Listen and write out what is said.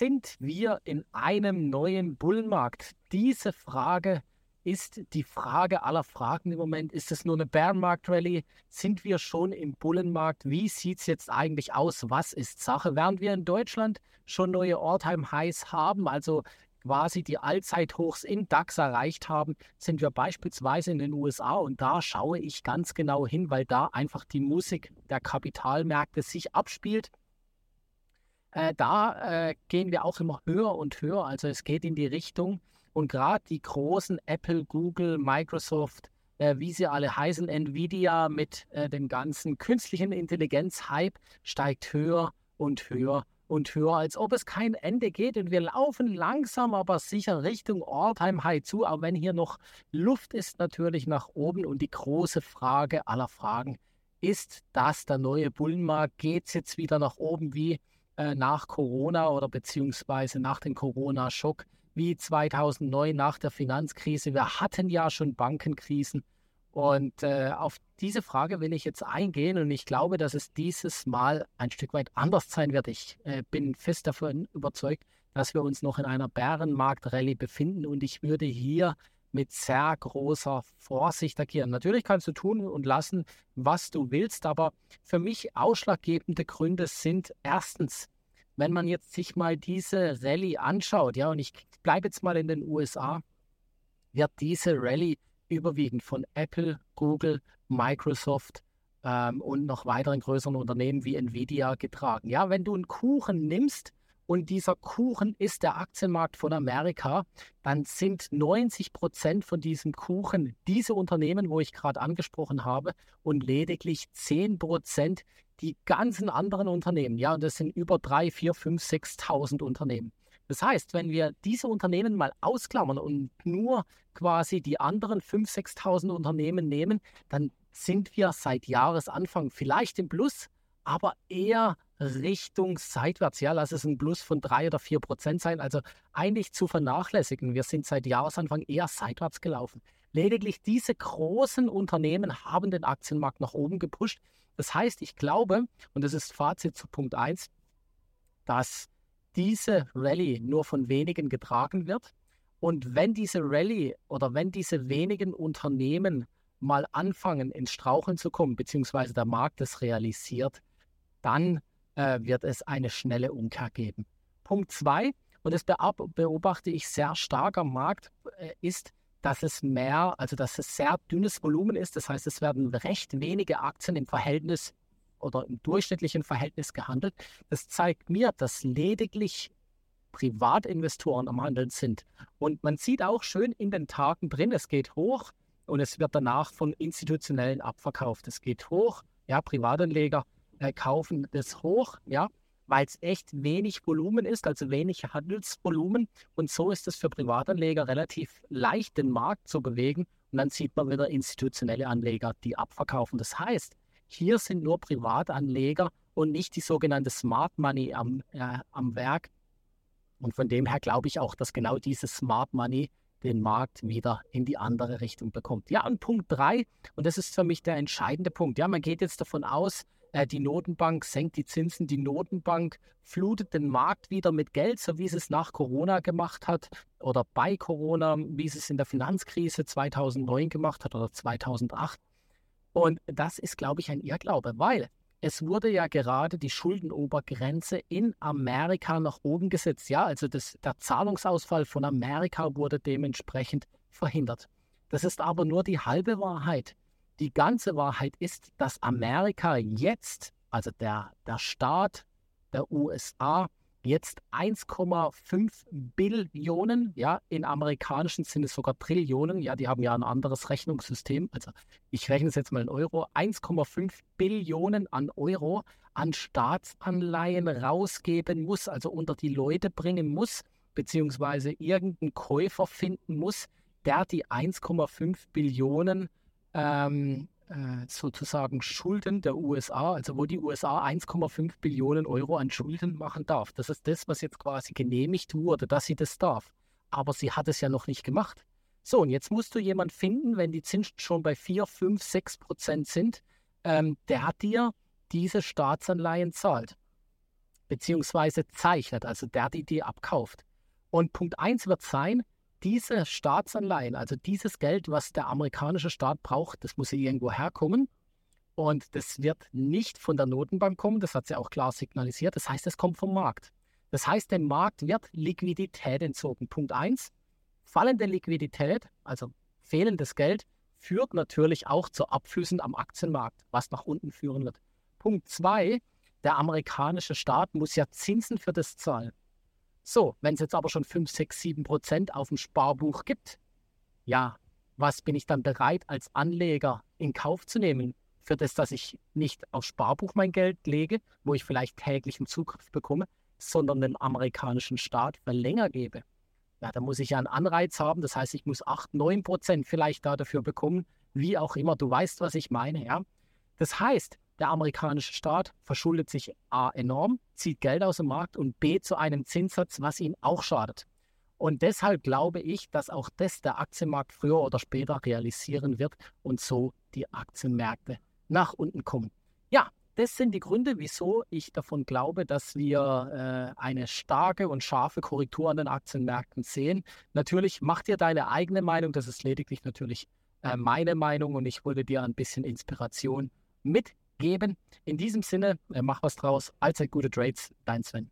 sind wir in einem neuen Bullenmarkt? Diese Frage ist die Frage aller Fragen im Moment. Ist es nur eine Bärenmarkt-Rallye? Sind wir schon im Bullenmarkt? Wie sieht es jetzt eigentlich aus? Was ist Sache? Während wir in Deutschland schon neue All-Time-Highs haben, also quasi die Allzeithochs in DAX erreicht haben, sind wir beispielsweise in den USA und da schaue ich ganz genau hin, weil da einfach die Musik der Kapitalmärkte sich abspielt. Äh, da äh, gehen wir auch immer höher und höher, also es geht in die Richtung und gerade die großen Apple, Google, Microsoft, äh, wie sie alle heißen, Nvidia mit äh, dem ganzen künstlichen Intelligenz-Hype steigt höher und höher und höher, als ob es kein Ende geht. Und wir laufen langsam, aber sicher Richtung All-Time-High zu, auch wenn hier noch Luft ist natürlich nach oben. Und die große Frage aller Fragen, ist das der neue Bullenmarkt? Geht es jetzt wieder nach oben wie äh, nach Corona oder beziehungsweise nach dem Corona-Schock wie 2009 nach der Finanzkrise? Wir hatten ja schon Bankenkrisen. Und äh, auf diese Frage will ich jetzt eingehen und ich glaube, dass es dieses Mal ein Stück weit anders sein wird. Ich äh, bin fest davon überzeugt, dass wir uns noch in einer Bärenmarkt-Rallye befinden und ich würde hier mit sehr großer Vorsicht agieren. Natürlich kannst du tun und lassen, was du willst, aber für mich ausschlaggebende Gründe sind erstens, wenn man jetzt sich mal diese Rallye anschaut, ja, und ich bleibe jetzt mal in den USA, wird diese Rallye überwiegend von Apple, Google, Microsoft ähm, und noch weiteren größeren Unternehmen wie Nvidia getragen. Ja, wenn du einen Kuchen nimmst und dieser Kuchen ist der Aktienmarkt von Amerika, dann sind 90 Prozent von diesem Kuchen diese Unternehmen, wo ich gerade angesprochen habe, und lediglich 10 Prozent die ganzen anderen Unternehmen. Ja, und das sind über 3, 4, 5, 6.000 Unternehmen. Das heißt, wenn wir diese Unternehmen mal ausklammern und nur quasi die anderen 5.000, 6.000 Unternehmen nehmen, dann sind wir seit Jahresanfang vielleicht im Plus, aber eher Richtung seitwärts. Ja, lass es ein Plus von 3 oder 4 Prozent sein. Also eigentlich zu vernachlässigen. Wir sind seit Jahresanfang eher seitwärts gelaufen. Lediglich diese großen Unternehmen haben den Aktienmarkt nach oben gepusht. Das heißt, ich glaube, und das ist Fazit zu Punkt 1, dass diese Rallye nur von wenigen getragen wird. Und wenn diese Rallye oder wenn diese wenigen Unternehmen mal anfangen, ins Straucheln zu kommen, beziehungsweise der Markt es realisiert, dann äh, wird es eine schnelle Umkehr geben. Punkt zwei, und das beobachte ich sehr stark am Markt, äh, ist, dass es mehr, also dass es sehr dünnes Volumen ist. Das heißt, es werden recht wenige Aktien im Verhältnis oder im durchschnittlichen Verhältnis gehandelt. Das zeigt mir, dass lediglich Privatinvestoren am Handeln sind. Und man sieht auch schön in den Tagen drin, es geht hoch und es wird danach von institutionellen abverkauft. Es geht hoch, ja, Privatanleger kaufen das hoch, ja, weil es echt wenig Volumen ist, also wenig Handelsvolumen. Und so ist es für Privatanleger relativ leicht, den Markt zu bewegen. Und dann sieht man wieder institutionelle Anleger, die abverkaufen. Das heißt, hier sind nur Privatanleger und nicht die sogenannte Smart Money am, äh, am Werk. Und von dem her glaube ich auch, dass genau dieses Smart Money den Markt wieder in die andere Richtung bekommt. Ja, und Punkt drei, und das ist für mich der entscheidende Punkt. Ja, man geht jetzt davon aus, äh, die Notenbank senkt die Zinsen, die Notenbank flutet den Markt wieder mit Geld, so wie es es nach Corona gemacht hat oder bei Corona, wie es es in der Finanzkrise 2009 gemacht hat oder 2008. Und das ist, glaube ich, ein Irrglaube, weil es wurde ja gerade die Schuldenobergrenze in Amerika nach oben gesetzt. Ja, also das, der Zahlungsausfall von Amerika wurde dementsprechend verhindert. Das ist aber nur die halbe Wahrheit. Die ganze Wahrheit ist, dass Amerika jetzt, also der, der Staat der USA, jetzt 1,5 Billionen, ja, in amerikanischen sind es sogar Trillionen, ja, die haben ja ein anderes Rechnungssystem, also ich rechne es jetzt mal in Euro, 1,5 Billionen an Euro an Staatsanleihen rausgeben muss, also unter die Leute bringen muss, beziehungsweise irgendeinen Käufer finden muss, der die 1,5 Billionen ähm, äh, sozusagen Schulden der USA, also wo die USA 1,5 Billionen Euro an Schulden machen darf. Das ist das, was jetzt quasi genehmigt wurde, dass sie das darf. Aber sie hat es ja noch nicht gemacht. So, und jetzt musst du jemanden finden, wenn die Zinsen schon bei 4, 5, 6 Prozent sind, ähm, der dir diese Staatsanleihen zahlt. beziehungsweise zeichnet, also der, die die abkauft. Und Punkt 1 wird sein, diese Staatsanleihen, also dieses Geld, was der amerikanische Staat braucht, das muss irgendwo herkommen. Und das wird nicht von der Notenbank kommen, das hat sie auch klar signalisiert. Das heißt, es kommt vom Markt. Das heißt, dem Markt wird Liquidität entzogen. Punkt 1. Fallende Liquidität, also fehlendes Geld, führt natürlich auch zu Abflüssen am Aktienmarkt, was nach unten führen wird. Punkt 2. Der amerikanische Staat muss ja Zinsen für das zahlen. So, wenn es jetzt aber schon 5, 6, 7 Prozent auf dem Sparbuch gibt, ja, was bin ich dann bereit als Anleger in Kauf zu nehmen? Für das, dass ich nicht aufs Sparbuch mein Geld lege, wo ich vielleicht täglichen Zugriff bekomme, sondern dem amerikanischen Staat für länger gebe. Ja, da muss ich ja einen Anreiz haben. Das heißt, ich muss 8, 9 Prozent vielleicht da dafür bekommen, wie auch immer. Du weißt, was ich meine, ja. Das heißt, der amerikanische Staat verschuldet sich A enorm, zieht Geld aus dem Markt und B zu einem Zinssatz, was ihm auch schadet. Und deshalb glaube ich, dass auch das der Aktienmarkt früher oder später realisieren wird und so die Aktienmärkte nach unten kommen. Ja, das sind die Gründe, wieso ich davon glaube, dass wir äh, eine starke und scharfe Korrektur an den Aktienmärkten sehen. Natürlich macht ihr deine eigene Meinung, das ist lediglich natürlich äh, meine Meinung und ich wollte dir ein bisschen Inspiration mitgeben geben. In diesem Sinne, äh, mach was draus. Allzeit gute Trades. Dein Sven.